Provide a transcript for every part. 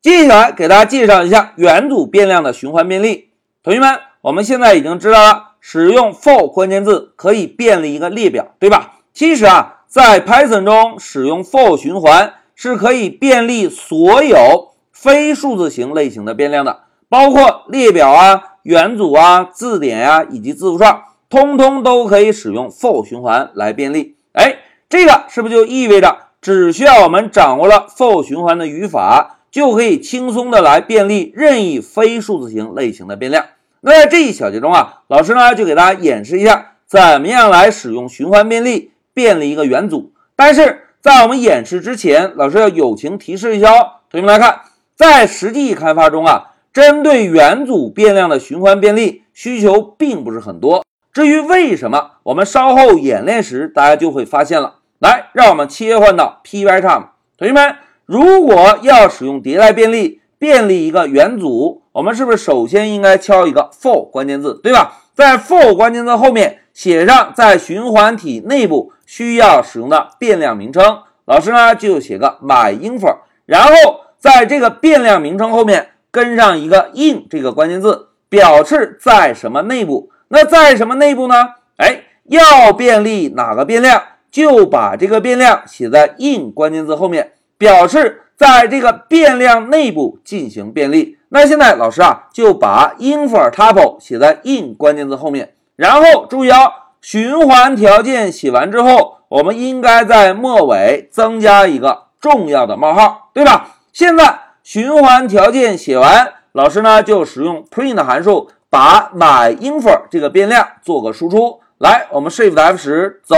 接下来给大家介绍一下元组变量的循环便利。同学们，我们现在已经知道了，使用 for 关键字可以便利一个列表，对吧？其实啊，在 Python 中使用 for 循环是可以便利所有非数字型类型的变量的，包括列表啊、元组啊、字典呀以及字符串，通通都可以使用 for 循环来便利。哎，这个是不是就意味着只需要我们掌握了 for 循环的语法，就可以轻松的来便利任意非数字型类型的变量？那在这一小节中啊，老师呢就给大家演示一下怎么样来使用循环便利便利一个元组。但是在我们演示之前，老师要友情提示一下哦，同学们来看，在实际开发中啊，针对元组变量的循环便利需求并不是很多。至于为什么，我们稍后演练时大家就会发现了。来，让我们切换到 Pycharm，同学们，如果要使用迭代便利便利一个元组。我们是不是首先应该敲一个 for 关键字，对吧？在 for 关键字后面写上在循环体内部需要使用的变量名称，老师呢就写个 myInf，然后在这个变量名称后面跟上一个 in 这个关键字，表示在什么内部。那在什么内部呢？哎，要便利哪个变量，就把这个变量写在 in 关键字后面，表示在这个变量内部进行便利。那现在老师啊就把 infer tuple 写在 in 关键字后面，然后注意哦，循环条件写完之后，我们应该在末尾增加一个重要的冒号，对吧？现在循环条件写完，老师呢就使用 print 函数把 myInfer 这个变量做个输出。来，我们 shift F 十走，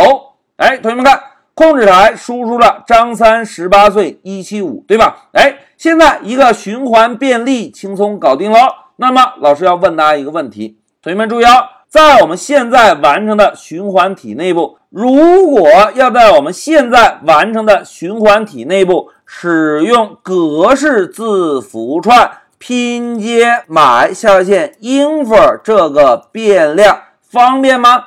哎，同学们看。控制台输出了张三十八岁一七五，对吧？哎，现在一个循环便利轻松搞定了。那么老师要问大家一个问题，同学们注意啊，在我们现在完成的循环体内部，如果要在我们现在完成的循环体内部使用格式字符串拼接买下划线 infer 这个变量，方便吗？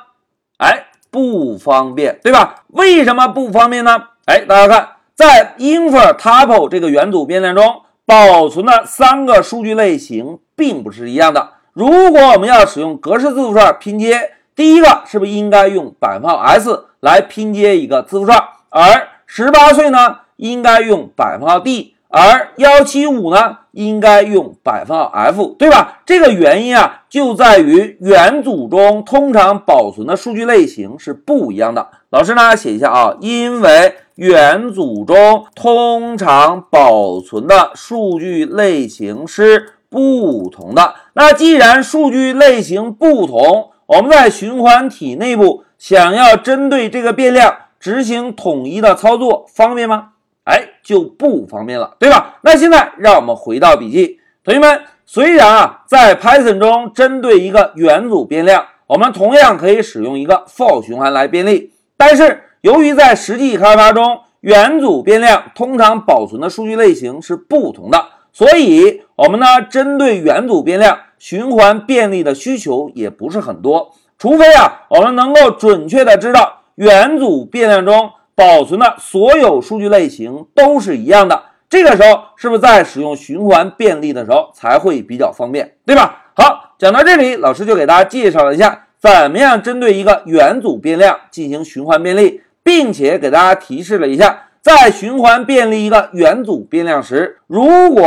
不方便，对吧？为什么不方便呢？哎，大家看，在 infer tuple 这个元组变量中保存的三个数据类型并不是一样的。如果我们要使用格式字符串拼接，第一个是不是应该用百分号 s 来拼接一个字符串？而十八岁呢，应该用百分号 d。而幺七五呢，应该用百分号 f，对吧？这个原因啊，就在于元组中通常保存的数据类型是不一样的。老师呢，写一下啊，因为元组中通常保存的数据类型是不同的。那既然数据类型不同，我们在循环体内部想要针对这个变量执行统一的操作，方便吗？哎，就不方便了，对吧？那现在让我们回到笔记，同学们，虽然啊，在 Python 中针对一个元组变量，我们同样可以使用一个 for 循环来便利，但是由于在实际开发中，元组变量通常保存的数据类型是不同的，所以我们呢，针对元组变量循环便利的需求也不是很多，除非啊，我们能够准确的知道元组变量中。保存的所有数据类型都是一样的，这个时候是不是在使用循环便利的时候才会比较方便，对吧？好，讲到这里，老师就给大家介绍了一下怎么样针对一个元组变量进行循环便利，并且给大家提示了一下，在循环便利一个元组变量时，如果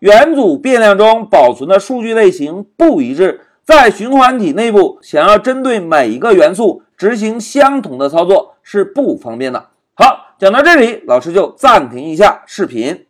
元组变量中保存的数据类型不一致，在循环体内部想要针对每一个元素执行相同的操作是不方便的。好，讲到这里，老师就暂停一下视频。